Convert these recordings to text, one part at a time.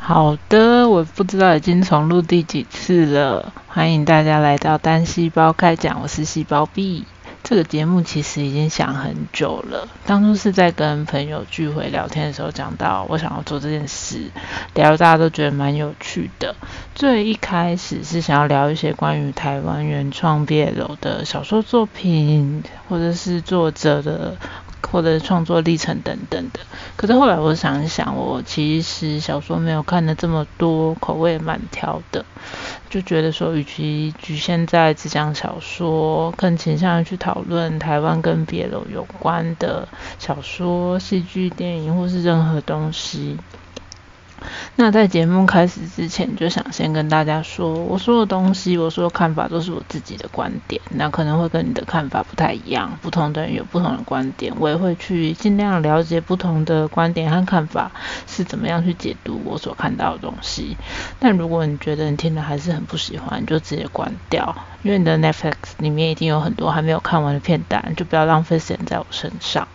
好的，我不知道已经重录第几次了，欢迎大家来到单细胞开讲，我是细胞 B。这个节目其实已经想很久了，当初是在跟朋友聚会聊天的时候讲到，我想要做这件事，聊大家都觉得蛮有趣的。最一开始是想要聊一些关于台湾原创 BL 的小说作品，或者是作者的。或者创作历程等等的，可是后来我想一想，我其实小说没有看的这么多，口味蛮挑的，就觉得说，与其局限在只讲小说，更倾向于去讨论台湾跟别楼有关的小说、戏剧、电影或是任何东西。那在节目开始之前，就想先跟大家说，我说的东西，我说的看法都是我自己的观点，那可能会跟你的看法不太一样，不同的人有不同的观点，我也会去尽量了解不同的观点和看法是怎么样去解读我所看到的东西。但如果你觉得你听了还是很不喜欢，就直接关掉，因为你的 Netflix 里面一定有很多还没有看完的片段，就不要浪费时间在我身上。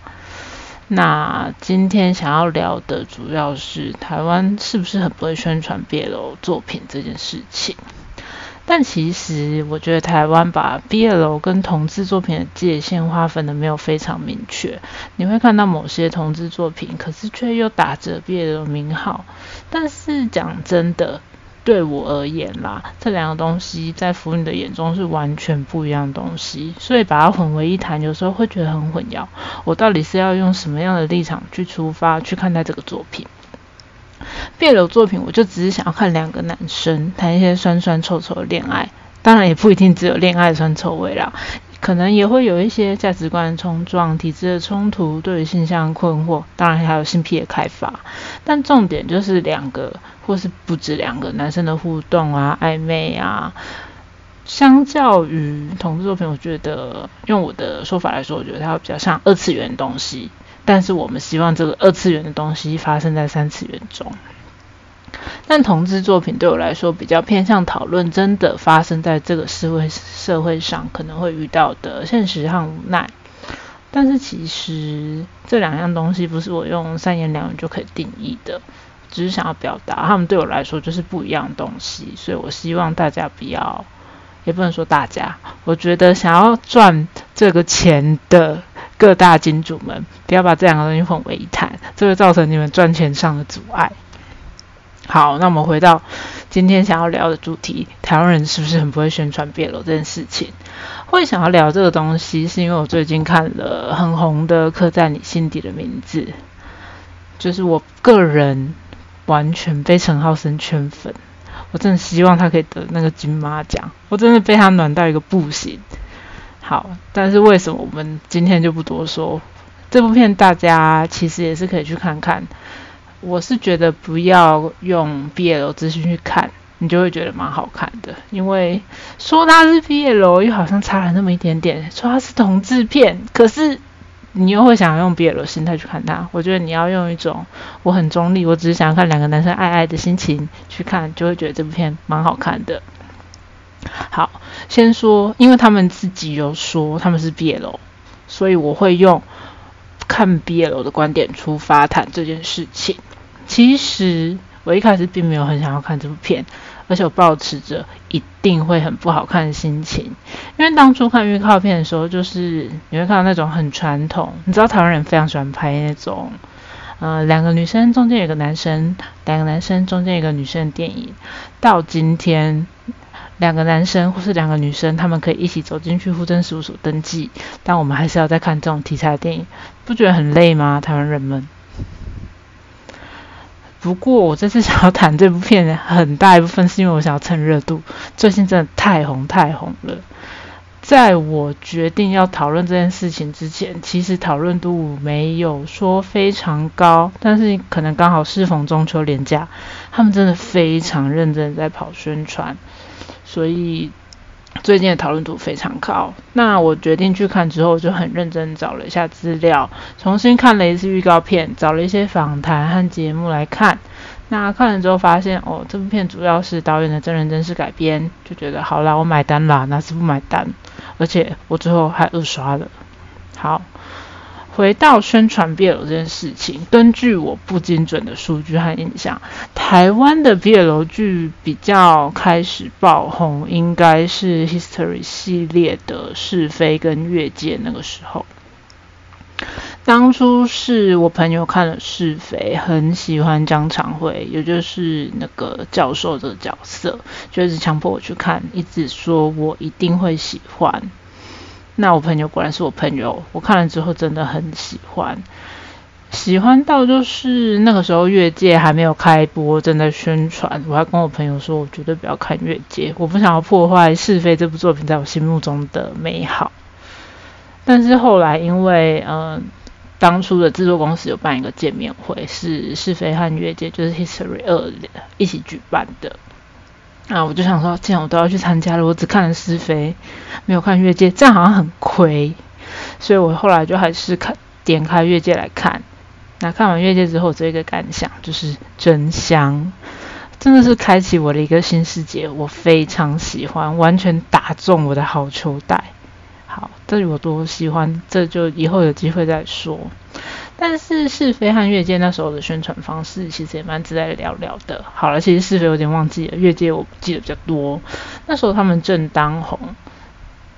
那今天想要聊的主要是台湾是不是很不会宣传 BL 作品这件事情？但其实我觉得台湾把 BL 跟同志作品的界限划分的没有非常明确。你会看到某些同志作品，可是却又打着 BL 名号。但是讲真的。对我而言啦，这两个东西在腐女的眼中是完全不一样的东西，所以把它混为一谈，有时候会觉得很混淆。我到底是要用什么样的立场去出发去看待这个作品？别的作品，我就只是想要看两个男生谈一些酸酸臭臭的恋爱，当然也不一定只有恋爱酸臭味啦，可能也会有一些价值观冲撞、体制的冲突、对于性向困惑，当然还有性癖的开发。但重点就是两个。或是不止两个男生的互动啊，暧昧啊，相较于同志作品，我觉得用我的说法来说，我觉得它比较像二次元东西。但是我们希望这个二次元的东西发生在三次元中。但同志作品对我来说比较偏向讨论真的发生在这个社会社会上可能会遇到的现实和无奈。但是其实这两样东西不是我用三言两语就可以定义的。只是想要表达，他们对我来说就是不一样的东西，所以我希望大家不要，也不能说大家，我觉得想要赚这个钱的各大金主们，不要把这两个东西混为一谈，这会造成你们赚钱上的阻碍。好，那我们回到今天想要聊的主题，台湾人是不是很不会宣传别楼这件事情？会想要聊这个东西，是因为我最近看了很红的《刻在你心底的名字》，就是我个人。完全被陈浩生圈粉，我真的希望他可以得那个金马奖，我真的被他暖到一个不行。好，但是为什么我们今天就不多说？这部片大家其实也是可以去看看。我是觉得不要用 BL 资讯去看，你就会觉得蛮好看的。因为说它是 BL，又好像差了那么一点点；说它是同志片，可是。你又会想要用别的心态去看它，我觉得你要用一种我很中立，我只是想看两个男生爱爱的心情去看，就会觉得这部片蛮好看的。好，先说，因为他们自己有说他们是 BL，所以我会用看 BL 的观点出发谈这件事情。其实我一开始并没有很想要看这部片。而且我保持着一定会很不好看的心情，因为当初看预告片的时候，就是你会看到那种很传统，你知道台湾人非常喜欢拍那种，呃，两个女生中间有个男生，两个男生中间有个女生的电影。到今天，两个男生或是两个女生，他们可以一起走进去户政事务所登记，但我们还是要再看这种题材的电影，不觉得很累吗？台湾人们？不过我这次想要谈这部片，很大一部分是因为我想要蹭热度。最近真的太红太红了。在我决定要讨论这件事情之前，其实讨论度没有说非常高，但是可能刚好适逢中秋连假，他们真的非常认真在跑宣传，所以。最近的讨论度非常高，那我决定去看之后，就很认真找了一下资料，重新看了一次预告片，找了一些访谈和节目来看。那看了之后发现，哦，这部片主要是导演的真人真事改编，就觉得好啦，我买单啦，那是不买单？而且我最后还二刷了。好，回到宣传 BL 这件事情，根据我不精准的数据和印象，台湾的 BL 剧比较开始爆红，应该是 History 系列的是非跟越界那个时候。当初是我朋友看了是非，很喜欢张长辉，也就是那个教授的角色，就一直强迫我去看，一直说我一定会喜欢。那我朋友果然是我朋友，我看了之后真的很喜欢，喜欢到就是那个时候越界还没有开播，正在宣传，我还跟我朋友说，我绝对不要看越界，我不想要破坏是非这部作品在我心目中的美好。但是后来因为嗯。当初的制作公司有办一个见面会，是是非和越界，就是 History 二一起举办的。啊我就想说，既然我都要去参加了，我只看了是非，没有看越界，这样好像很亏。所以我后来就还是看点开越界来看。那看完越界之后，这一个感想就是真香，真的是开启我的一个新世界，我非常喜欢，完全打中我的好球带。好，这里我多喜欢，这就以后有机会再说。但是是非和越界那时候的宣传方式其实也蛮值得聊聊的。好了，其实是非有点忘记了，越界我记得比较多。那时候他们正当红，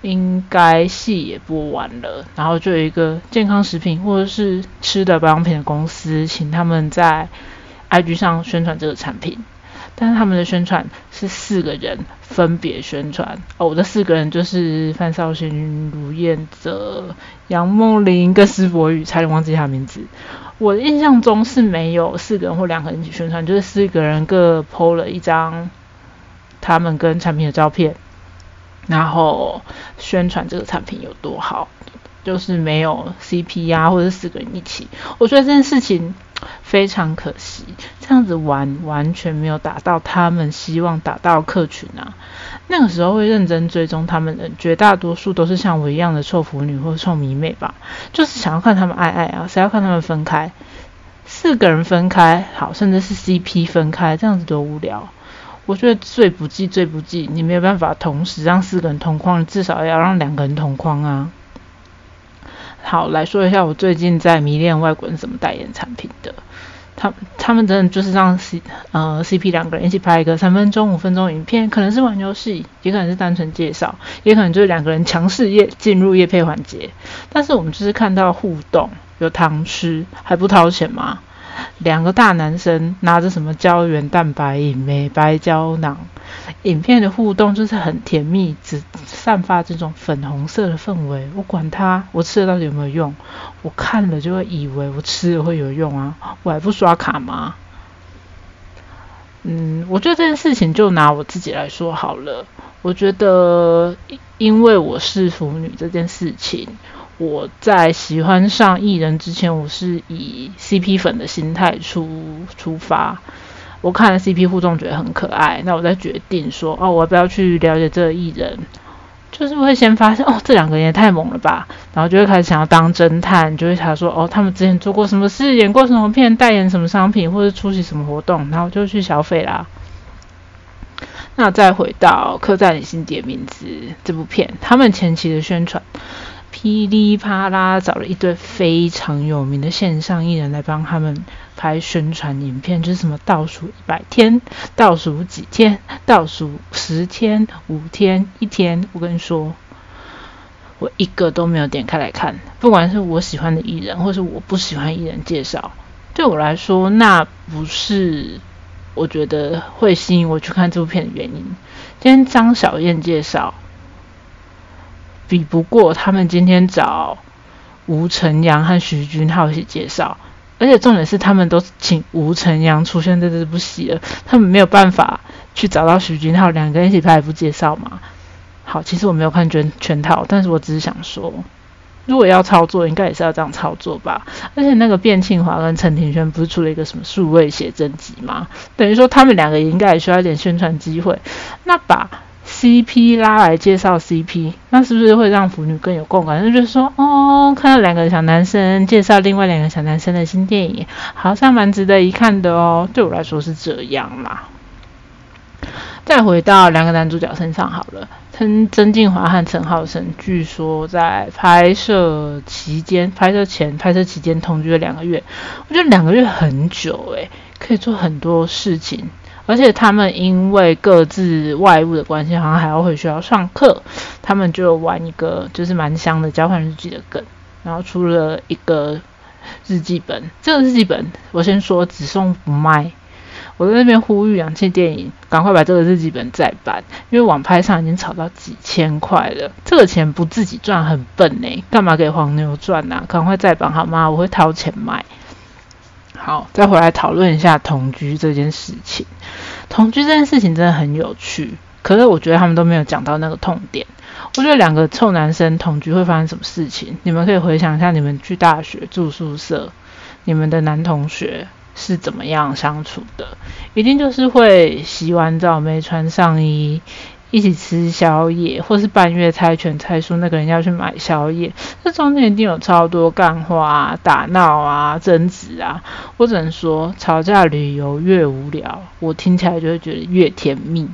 应该戏也播完了，然后就有一个健康食品或者是吃的保养品的公司，请他们在 IG 上宣传这个产品。但是他们的宣传是四个人分别宣传哦，我的四个人就是范少勋、卢燕泽、杨梦玲跟施柏宇，差点忘记他名字。我的印象中是没有四个人或两个人一起宣传，就是四个人各 PO 了一张他们跟产品的照片，然后宣传这个产品有多好，就是没有 CP 啊，或者四个人一起。我觉得这件事情。非常可惜，这样子玩完全没有达到他们希望达到客群啊。那个时候会认真追踪他们的绝大多数都是像我一样的臭腐女或臭迷妹吧，就是想要看他们爱爱啊，谁要看他们分开？四个人分开好，甚至是 CP 分开，这样子多无聊。我觉得最不济最不济，你没有办法同时让四个人同框，至少要让两个人同框啊。好，来说一下我最近在迷恋外国人怎么代言产品的。他他们真的就是让 C 呃 CP 两个人一起拍一个三分钟、五分钟影片，可能是玩游戏，也可能是单纯介绍，也可能就是两个人强势业进入业配环节。但是我们就是看到互动，有糖吃，还不掏钱吗？两个大男生拿着什么胶原蛋白饮、美白胶囊，影片的互动就是很甜蜜，只散发这种粉红色的氛围。我管它，我吃了到底有没有用？我看了就会以为我吃了会有用啊，我还不刷卡吗？嗯，我觉得这件事情就拿我自己来说好了。我觉得因为我是腐女这件事情。我在喜欢上艺人之前，我是以 CP 粉的心态出出发。我看了 CP 互动，觉得很可爱。那我再决定说，哦，我要不要去了解这个艺人？就是会先发现，哦，这两个人也太猛了吧。然后就会开始想要当侦探，就会想说，哦，他们之前做过什么事，演过什么片，代言什么商品，或者出席什么活动，然后就去消费啦。那再回到《刻在你心底的名字》这部片，他们前期的宣传。噼里啪啦找了一堆非常有名的线上艺人来帮他们拍宣传影片，就是什么倒数一百天、倒数几天、倒数十天、五天、一天。我跟你说，我一个都没有点开来看。不管是我喜欢的艺人，或是我不喜欢艺人介绍，对我来说，那不是我觉得会吸引我去看这部片的原因。今天张小燕介绍。比不过他们今天找吴承阳和徐君浩一起介绍，而且重点是他们都请吴承阳出现在这部戏了，他们没有办法去找到徐君浩两个人一起拍一部介绍嘛？好，其实我没有看全全套，但是我只是想说，如果要操作，应该也是要这样操作吧？而且那个卞庆华跟陈庭轩不是出了一个什么数位写真集吗？等于说他们两个应该也需要一点宣传机会，那把。CP 拉来介绍 CP，那是不是会让腐女更有共感？那就是说，哦，看到两个小男生介绍另外两个小男生的新电影，好像蛮值得一看的哦。对我来说是这样啦。再回到两个男主角身上好了，曾曾静华和陈浩生，据说在拍摄期间、拍摄前、拍摄期间同居了两个月。我觉得两个月很久诶，可以做很多事情。而且他们因为各自外务的关系，好像还要回学校上课，他们就玩一个就是蛮香的交换日记的梗，然后出了一个日记本。这个日记本我先说只送不卖。我在那边呼吁氧气电影赶快把这个日记本再版，因为网拍上已经炒到几千块了，这个钱不自己赚很笨呢，干嘛给黄牛赚呐？赶快再版好吗？我会掏钱买。好，再回来讨论一下同居这件事情。同居这件事情真的很有趣，可是我觉得他们都没有讲到那个痛点。我觉得两个臭男生同居会发生什么事情？你们可以回想一下，你们去大学住宿舍，你们的男同学。是怎么样相处的？一定就是会洗完澡没穿上衣，一起吃宵夜，或是半夜猜拳猜输那个人要去买宵夜。这中间一定有超多干话、打闹啊、争执啊。我只能说，吵架旅游越无聊，我听起来就会觉得越甜蜜。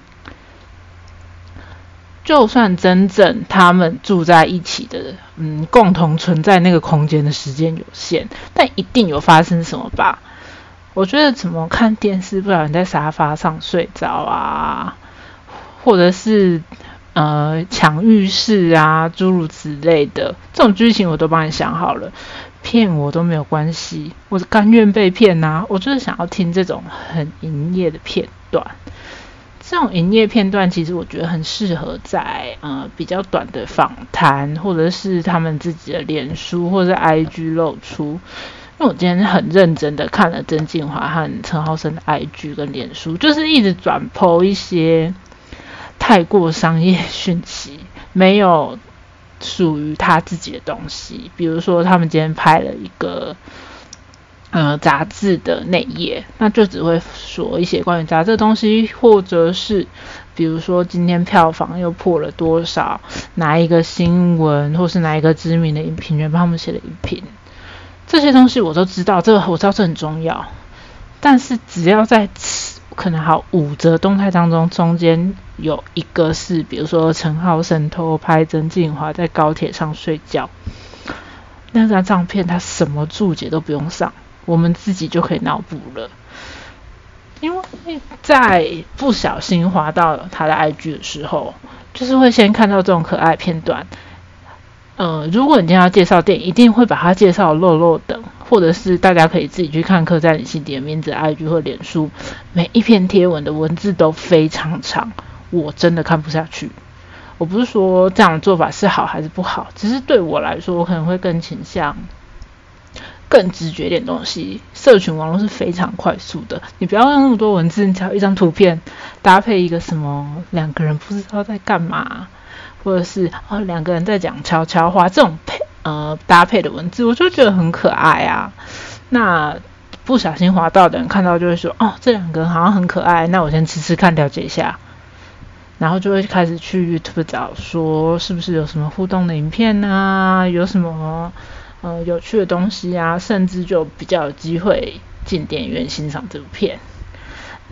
就算真正他们住在一起的，嗯，共同存在那个空间的时间有限，但一定有发生什么吧。我觉得怎么看电视，不小心在沙发上睡着啊，或者是呃抢浴室啊，诸如此类的这种剧情，我都帮你想好了，骗我都没有关系，我甘愿被骗呐。我就是想要听这种很营业的片段，这种营业片段其实我觉得很适合在呃比较短的访谈，或者是他们自己的脸书或者 IG 露出。因为我今天很认真的看了曾静华和陈浩生的 IG 跟脸书，就是一直转播一些太过商业讯息，没有属于他自己的东西。比如说，他们今天拍了一个呃杂志的内页，那就只会说一些关于杂志的东西，或者是比如说今天票房又破了多少，哪一个新闻，或是哪一个知名的影评人帮他们写的影评。这些东西我都知道，这个我知道这很重要。但是只要在此可能好五则动态当中，中间有一个是，比如说陈浩生偷拍曾静华在高铁上睡觉，那张照片他什么注解都不用上，我们自己就可以脑补了。因为在不小心滑到他的 IG 的时候，就是会先看到这种可爱片段。呃，如果你今天要介绍电影，一定会把它介绍漏漏的，或者是大家可以自己去看客栈里心底的名字 IG 或脸书，每一篇贴文的文字都非常长，我真的看不下去。我不是说这样的做法是好还是不好，只是对我来说，我可能会更倾向更直觉点东西。社群网络是非常快速的，你不要用那么多文字，你只要一张图片搭配一个什么两个人不知道在干嘛。或者是哦，两个人在讲悄悄话，这种配呃搭配的文字，我就觉得很可爱啊。那不小心滑到的人看到就会说，哦，这两个人好像很可爱，那我先吃吃看，了解一下。然后就会开始去 YouTube 找，说是不是有什么互动的影片啊，有什么呃有趣的东西啊，甚至就比较有机会进电影院欣赏这部片。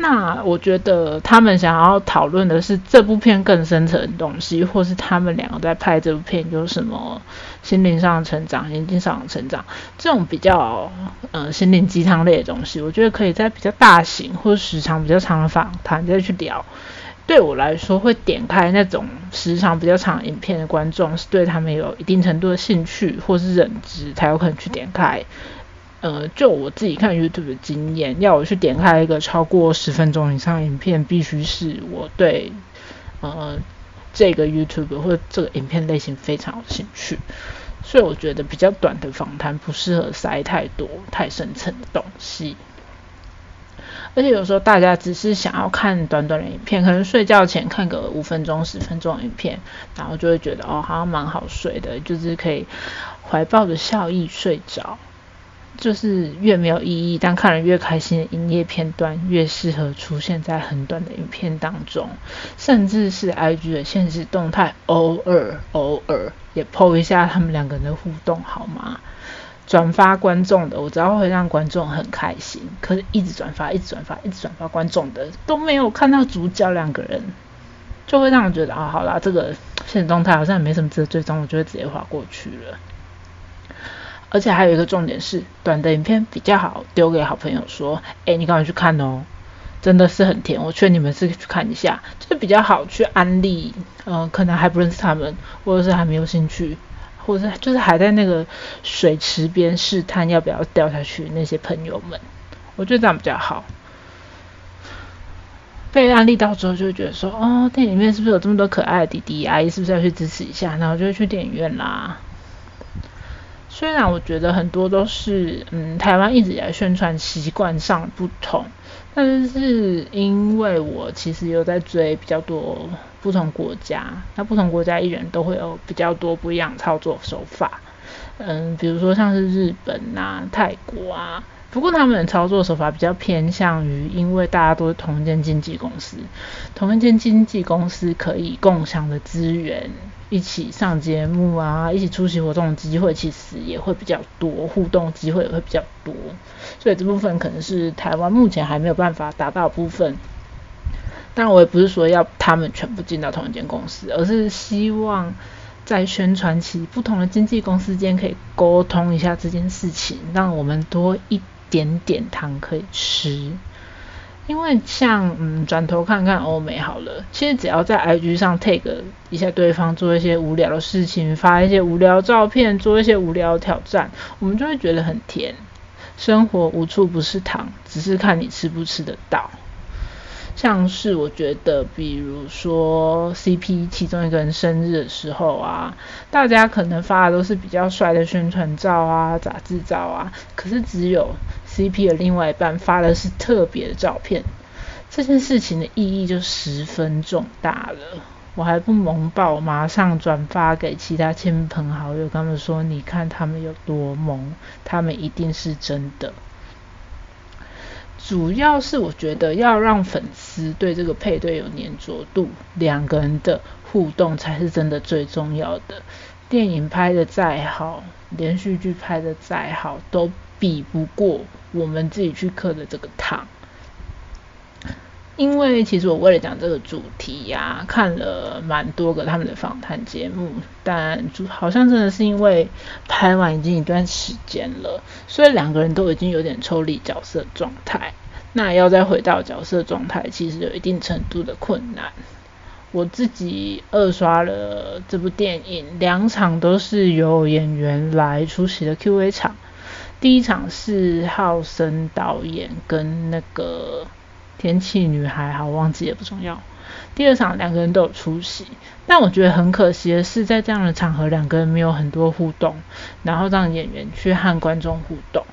那我觉得他们想要讨论的是这部片更深层的东西，或是他们两个在拍这部片有什么心灵上的成长、眼睛上的成长，这种比较呃心灵鸡汤类的东西，我觉得可以在比较大型或时长比较长的访谈再去聊。对我来说，会点开那种时长比较长影片的观众，是对他们有一定程度的兴趣或是认知，才有可能去点开。呃，就我自己看 YouTube 的经验，要我去点开一个超过十分钟以上影片，必须是我对呃这个 YouTube 或者这个影片类型非常有兴趣，所以我觉得比较短的访谈不适合塞太多太深层的东西。而且有时候大家只是想要看短短的影片，可能睡觉前看个五分钟、十分钟影片，然后就会觉得哦，好像蛮好睡的，就是可以怀抱着笑意睡着。就是越没有意义，但看了越开心的营业片段，越适合出现在很短的影片当中，甚至是 IG 的现实动态，偶尔偶尔也 PO 一下他们两个人的互动，好吗？转发观众的，我知道会让观众很开心。可是，一直转发，一直转发，一直转发观众的，都没有看到主角两个人，就会让我觉得啊，好啦，这个现实动态好像也没什么值得追踪，我就会直接划过去了。而且还有一个重点是，短的影片比较好丢给好朋友说，哎，你赶快去看哦，真的是很甜，我劝你们是去看一下，就是比较好去安利，嗯，可能还不认识他们，或者是还没有兴趣。或者是就是还在那个水池边试探要不要掉下去那些朋友们，我觉得这样比较好。被安利到之后，就会觉得说，哦，电影院是不是有这么多可爱的弟弟阿姨，是不是要去支持一下？然后就会去电影院啦。虽然我觉得很多都是，嗯，台湾一直以来宣传习惯上不同。但是因为我其实有在追比较多不同国家，那不同国家艺人都会有比较多不一样操作手法，嗯，比如说像是日本啊、泰国啊，不过他们的操作手法比较偏向于，因为大家都是同一间经纪公司，同一间经纪公司可以共享的资源。一起上节目啊，一起出席活动的机会其实也会比较多，互动机会也会比较多，所以这部分可能是台湾目前还没有办法达到部分。但我也不是说要他们全部进到同一间公司，而是希望在宣传期，不同的经纪公司间可以沟通一下这件事情，让我们多一点点糖可以吃。因为像嗯转头看看欧美好了，其实只要在 IG 上 take 一下对方做一些无聊的事情，发一些无聊照片，做一些无聊挑战，我们就会觉得很甜。生活无处不是糖，只是看你吃不吃得到。像是我觉得，比如说 CP 其中一个人生日的时候啊，大家可能发的都是比较帅的宣传照啊、杂志照啊，可是只有 CP 的另外一半发的是特别的照片，这件事情的意义就十分重大了。我还不萌爆，马上转发给其他亲朋好友，他们说：“你看他们有多萌，他们一定是真的。”主要是我觉得要让粉丝对这个配对有粘着度，两个人的互动才是真的最重要的。电影拍的再好，连续剧拍的再好，都比不过我们自己去刻的这个糖。因为其实我为了讲这个主题呀，看了蛮多个他们的访谈节目，但好像真的是因为拍完已经一段时间了，所以两个人都已经有点抽离角色状态。那要再回到角色状态，其实有一定程度的困难。我自己二刷了这部电影，两场都是由演员来出席的 Q&A 场。第一场是浩森导演跟那个天气女孩，好忘记也不重要。第二场两个人都有出席，但我觉得很可惜的是，在这样的场合，两个人没有很多互动，然后让演员去和观众互动。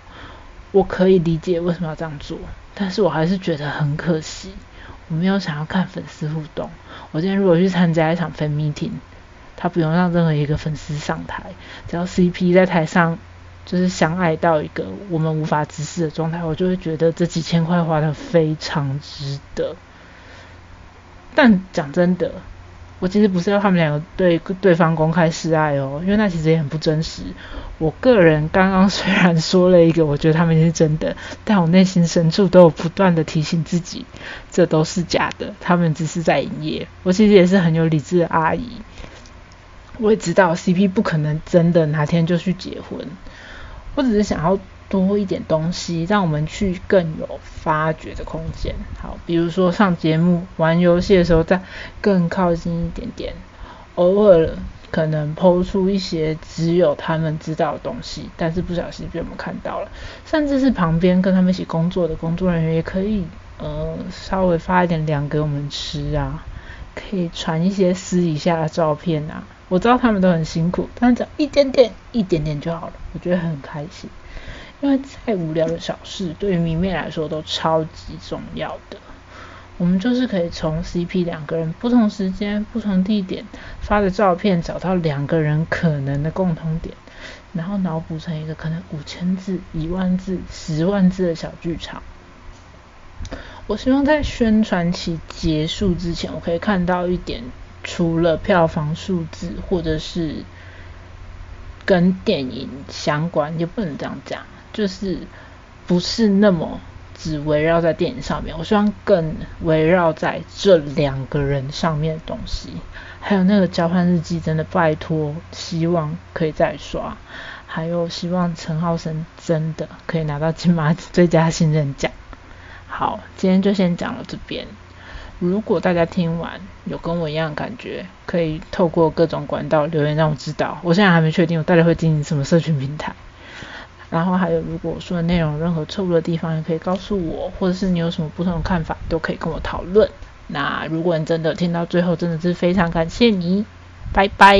我可以理解为什么要这样做。但是我还是觉得很可惜，我没有想要看粉丝互动。我今天如果去参加一场分 meeting，他不用让任何一个粉丝上台，只要 CP 在台上就是相爱到一个我们无法直视的状态，我就会觉得这几千块花的非常值得。但讲真的。我其实不是要他们两个对对方公开示爱哦，因为那其实也很不真实。我个人刚刚虽然说了一个，我觉得他们是真的，但我内心深处都有不断的提醒自己，这都是假的，他们只是在营业。我其实也是很有理智的阿姨，我也知道 CP 不可能真的哪天就去结婚，我只是想要。多一点东西，让我们去更有发掘的空间。好，比如说上节目、玩游戏的时候，再更靠近一点点。偶尔可能抛出一些只有他们知道的东西，但是不小心被我们看到了。甚至是旁边跟他们一起工作的工作人员，也可以呃稍微发一点粮给我们吃啊，可以传一些私底下的照片啊。我知道他们都很辛苦，但只要一点点、一点点就好了，我觉得很开心。因为再无聊的小事，对于迷妹来说都超级重要的。我们就是可以从 CP 两个人不同时间、不同地点发的照片，找到两个人可能的共同点，然后脑补成一个可能五千字、一万字、十万字的小剧场。我希望在宣传期结束之前，我可以看到一点，除了票房数字或者是。跟电影相关，也不能这样讲，就是不是那么只围绕在电影上面。我希望更围绕在这两个人上面的东西。还有那个交换日记，真的拜托，希望可以再刷。还有希望陈浩生真的可以拿到金马最佳新人奖。好，今天就先讲到这边。如果大家听完有跟我一样感觉，可以透过各种管道留言让我知道。我现在还没确定我到底会经营什么社群平台。然后还有，如果我说的内容任何错误的地方，也可以告诉我，或者是你有什么不同的看法，都可以跟我讨论。那如果你真的听到最后，真的是非常感谢你，拜拜。